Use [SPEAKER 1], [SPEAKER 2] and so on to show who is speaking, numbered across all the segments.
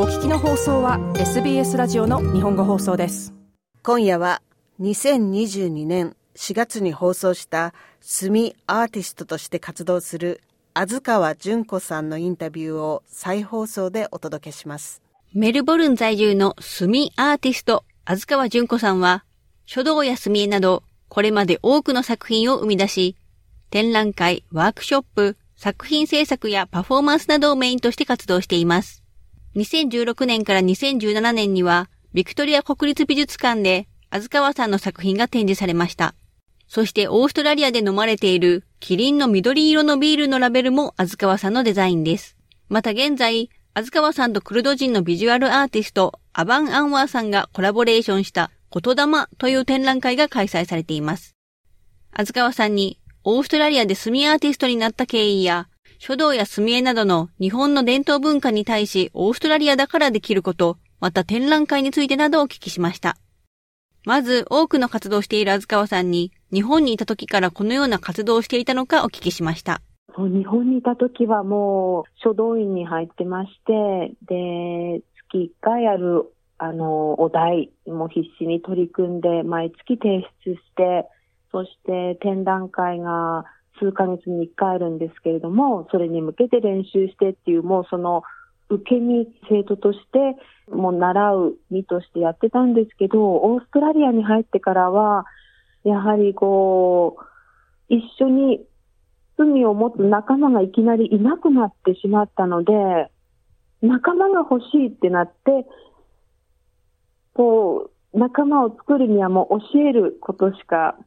[SPEAKER 1] お聞きの放送は SBS ラジオの日本語放送です
[SPEAKER 2] 今夜は2022年4月に放送したスミアーティストとして活動する安川純子さんのインタビューを再放送でお届けします
[SPEAKER 3] メルボルン在住のスミアーティスト安川純子さんは書道や墨絵などこれまで多くの作品を生み出し展覧会、ワークショップ、作品制作やパフォーマンスなどをメインとして活動しています。2016年から2017年には、ビクトリア国立美術館で、安川さんの作品が展示されました。そしてオーストラリアで飲まれているキリンの緑色のビールのラベルも安川さんのデザインです。また現在、安川さんとクルド人のビジュアルアーティスト、アバン・アンワーさんがコラボレーションした言霊という展覧会が開催されています。安川さんにオーストラリアで墨アーティストになった経緯や書道や墨絵などの日本の伝統文化に対しオーストラリアだからできること、また展覧会についてなどをお聞きしました。まず多くの活動している安川さんに日本にいた時からこのような活動をしていたのかお聞きしました。
[SPEAKER 4] 日本にいた時はもう書道院に入ってまして、で、月1回あるあの、お題も必死に取り組んで毎月提出して、そして展覧会が数ヶ月に1回あるんですけれども、それに向けて練習してっていう、もうその受け身、生徒として、もう習う身としてやってたんですけど、オーストラリアに入ってからは、やはりこう、一緒に罪を持つ仲間がいきなりいなくなってしまったので、仲間が欲しいってなって、こう、仲間を作るにはもう教えることしか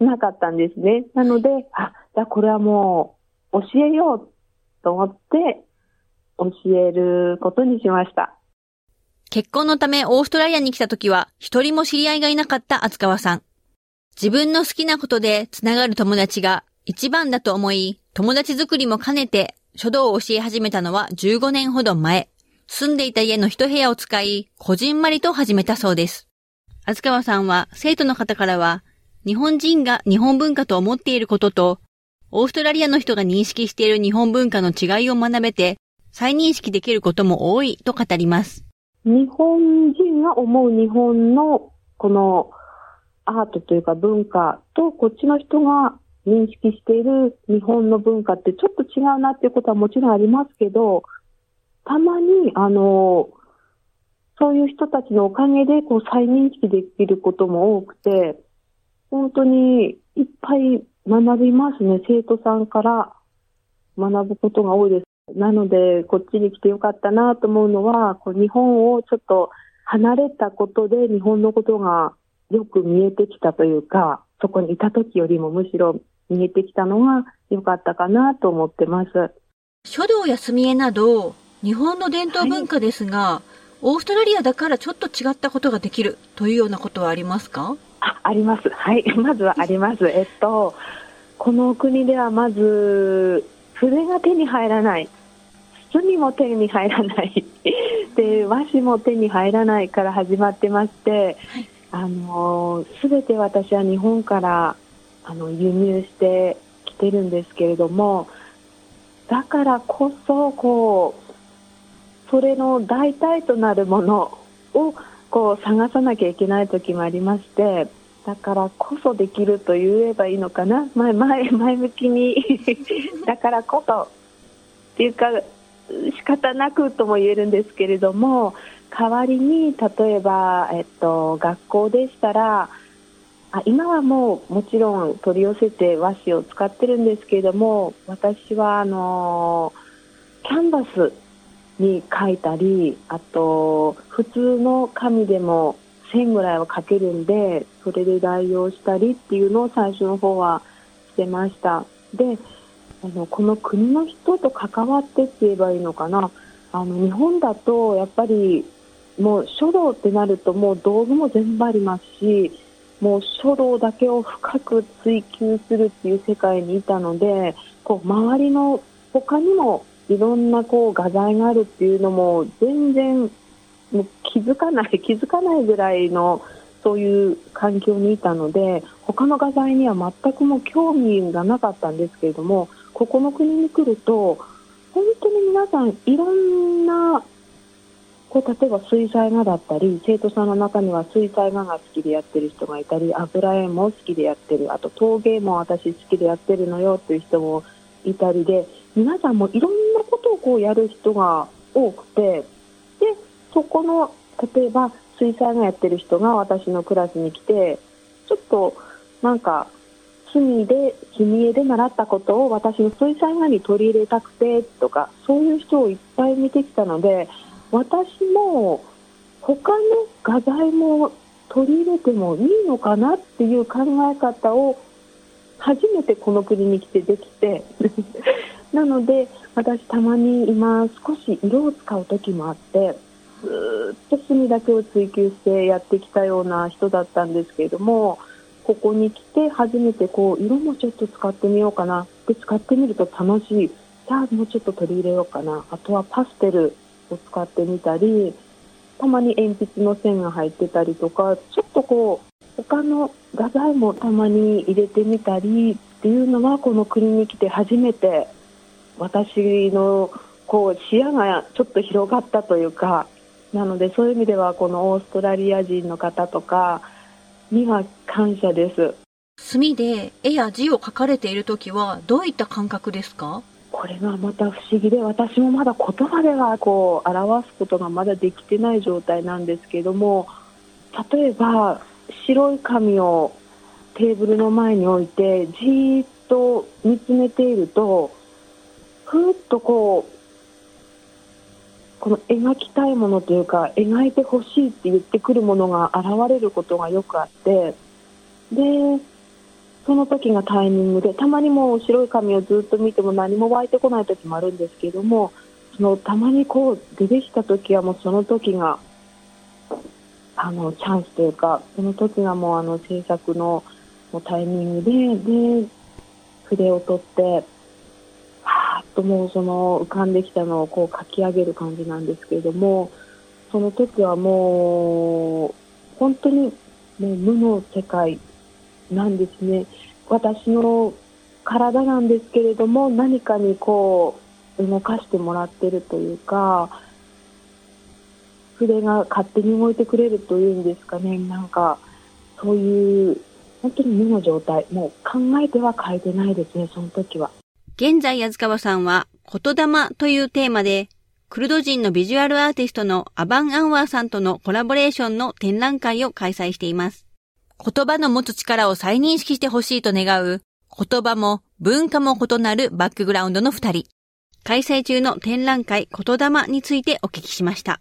[SPEAKER 4] なかったんですね。なので、あ、じゃあこれはもう教えようと思って教えることにしました。
[SPEAKER 3] 結婚のためオーストラリアに来た時は一人も知り合いがいなかった厚川さん。自分の好きなことでつながる友達が一番だと思い、友達作りも兼ねて書道を教え始めたのは15年ほど前。住んでいた家の一部屋を使い、こじんまりと始めたそうです。厚川さんは生徒の方からは日本人が日本文化と思っていることと、オーストラリアの人が認識している日本文化の違いを学べて、再認識できることも多いと語ります。
[SPEAKER 4] 日本人が思う日本のこのアートというか文化と、こっちの人が認識している日本の文化ってちょっと違うなっていうことはもちろんありますけど、たまに、あの、そういう人たちのおかげでこう再認識できることも多くて、本当にいっぱい学びますね。生徒さんから学ぶことが多いです。なので、こっちに来てよかったなと思うのは、こう日本をちょっと離れたことで日本のことがよく見えてきたというか、そこにいた時よりもむしろ見えてきたのが良かったかなと思ってます。
[SPEAKER 3] 書道や墨絵など、日本の伝統文化ですが、はい、オーストラリアだからちょっと違ったことができるというようなことはありますか？
[SPEAKER 4] ああります。はい。まずはあります。えっと、この国ではまず、筆が手に入らない。墨も手に入らない。で、和紙も手に入らないから始まってまして、あの、すべて私は日本からあの輸入してきてるんですけれども、だからこそ、こう、それの代替となるものをこう探さなきゃいけない時もありましてだからこそできると言えばいいのかな。前前前向きに。だからこそっていうか仕方なくとも言えるんですけれども代わりに例えば、えっと、学校でしたらあ今はもうもちろん取り寄せて和紙を使ってるんですけれども私はあのキャンバスに書いたりあと普通の紙でも線ぐらいは書けるんでそれで代用したりっていうのを最初の方はしてました。であのこの国の人と関わってって言えばいいのかな。あの日本だとやっぱりもう書道ってなるともう道具も全部ありますしもう書道だけを深く追求するっていう世界にいたのでこう周りの他にもいろんなこう画材があるっていうのも全然もう気づかない 気づかないぐらいのそういう環境にいたので他の画材には全くも興味がなかったんですけれどもここの国に来ると本当に皆さんいろんなこう例えば水彩画だったり生徒さんの中には水彩画が好きでやってる人がいたり油絵も好きでやってるあと陶芸も私好きでやってるのよっていう人もいたりで皆さんもいろんなことをこうやる人が多くてでそこの例えば水彩画やってる人が私のクラスに来てちょっとなんか隅で君絵で習ったことを私の水彩画に取り入れたくてとかそういう人をいっぱい見てきたので私も他の画材も取り入れてもいいのかなっていう考え方を初めてこの国に来てできて なので私たまに今少し色を使う時もあってずっと墨だけを追求してやってきたような人だったんですけれどもここに来て初めてこう色もちょっと使ってみようかな。で使ってみると楽しい。じゃあもうちょっと取り入れようかな。あとはパステルを使ってみたりたまに鉛筆の線が入ってたりとかちょっとこう他の画材もたまに入れてみたりっていうのはこの国に来て初めて私のこう視野がちょっと広がったというかなのでそういう意味ではこのオーストラリア人の方とかには感謝です。
[SPEAKER 3] 墨で絵や字を描かれている時はどういった感覚ですか？
[SPEAKER 4] これがまた不思議で私もまだ言葉ではこう表すことがまだできてない状態なんですけども例えば白い紙をテーブルの前に置いてじーっと見つめているとふーっとこうこの描きたいものというか描いてほしいって言ってくるものが現れることがよくあってでその時がタイミングでたまにもう白い紙をずっと見ても何も湧いてこない時もあるんですけどもそのたまにこう出てきた時はもうその時があのチャンスというかその時がもうあの制作のタイミングでで筆を取ってはーっともうその浮かんできたのをこう書き上げる感じなんですけれどもその時はもう本当にもう無の世界なんですね。私の体なんですけれども何かにこう動かしてもらってるというか筆が勝手に動いてくれるというんですかねなんかそういう本当に無の状態もう考えては書いてないですねその時は
[SPEAKER 3] 現在安川さんは言霊というテーマでクルド人のビジュアルアーティストのアバン・アンワーさんとのコラボレーションの展覧会を開催しています。言葉の持つ力を再認識してほしいと願う、言葉も文化も異なるバックグラウンドの二人。開催中の展覧会言霊についてお聞きしました。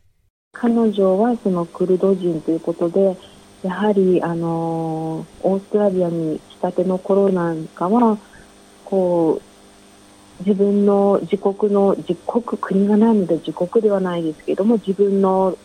[SPEAKER 4] 彼女はそのクルド人ということで、やはりあのオーストラリアに来たての頃なんかは、こう、自分の自国の、自国、国がないので自国ではないですけども、自分の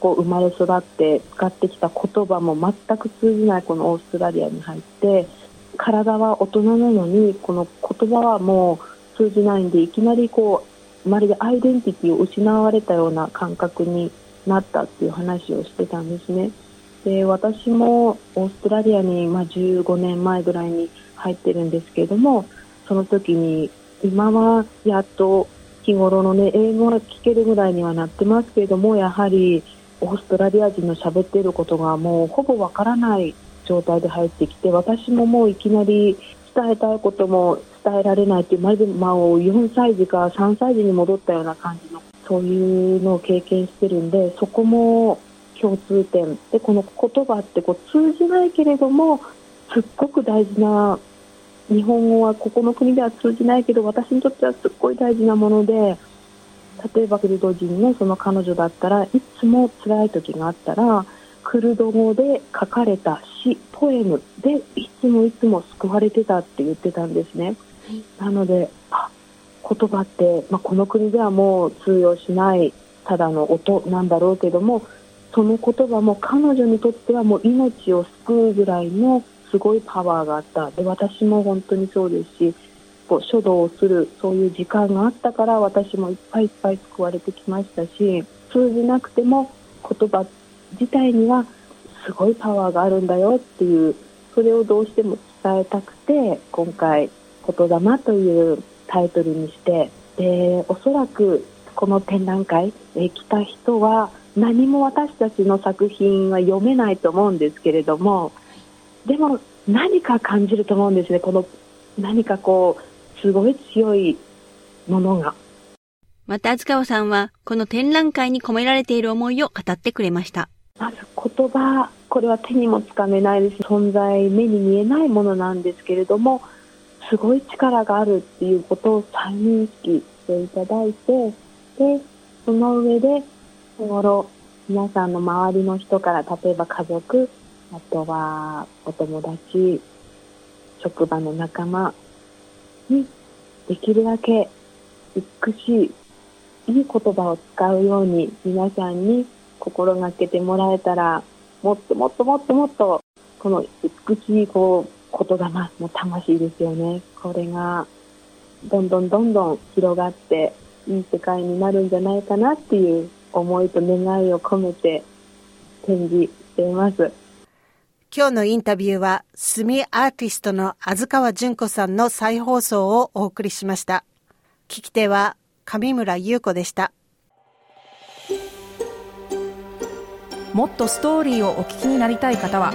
[SPEAKER 4] こう生まれ育って使ってきた言葉も全く通じないこのオーストラリアに入って体は大人なのにこの言葉はもう通じないんでいきなりこうまるでアイデンティティを失われたような感覚になったっていう話をしてたんですね。で私もオーストラリアに、まあ、15年前ぐらいに入ってるんですけれどもその時に今はやっと日頃のね英語が聞けるぐらいにはなってますけれどもやはりオーストラリア人の喋っていることがもうほぼわからない状態で入ってきて私ももういきなり伝えたいことも伝えられないというまるで、まあ、4歳児か3歳児に戻ったような感じのそういうのを経験してるんでそこも共通点。でこの言葉ってこう通じないけれどもすっごく大事な日本語はここの国では通じないけど私にとってはすっごい大事なもので例えばクルド人のその彼女だったらいつも辛い時があったらクルド語で書かれた詩ポエムでいつもいつも救われてたって言ってたんですね、はい、なのであ言葉って、まあ、この国ではもう通用しないただの音なんだろうけどもその言葉も彼女にとってはもう命を救うぐらいのすごいパワーがあった。で私も本当にそうですしこう書道をするそういう時間があったから私もいっぱいいっぱい救われてきましたし通じなくても言葉自体にはすごいパワーがあるんだよっていうそれをどうしても伝えたくて今回「言霊」というタイトルにしてでおそらくこの展覧会、え来た人は何も私たちの作品は読めないと思うんですけれどもでも何か感じると思うんですねこの何かこうすごい強いものが
[SPEAKER 3] また、厚川さんは、この展覧会に込められている思いを語ってくれました。
[SPEAKER 4] まず言葉、これは手にもつかめないです。存在、目に見えないものなんですけれども、すごい力があるっていうことを再認識していただいて、で、その上で、日頃、皆さんの周りの人から、例えば家族、あとはお友達、職場の仲間に、できるだけ美しいいい言葉を使うように皆さんに心がけてもらえたらもっともっともっともっとこの美しいこう言霊の魂ですよね。これがどんどんどんどん広がっていい世界になるんじゃないかなっていう思いと願いを込めて展示しています。
[SPEAKER 2] 今日のインタビューは、墨アーティストの安川淳子さんの再放送をお送りしました。聞き手は上村優子でした。
[SPEAKER 1] もっとストーリーをお聞きになりたい方は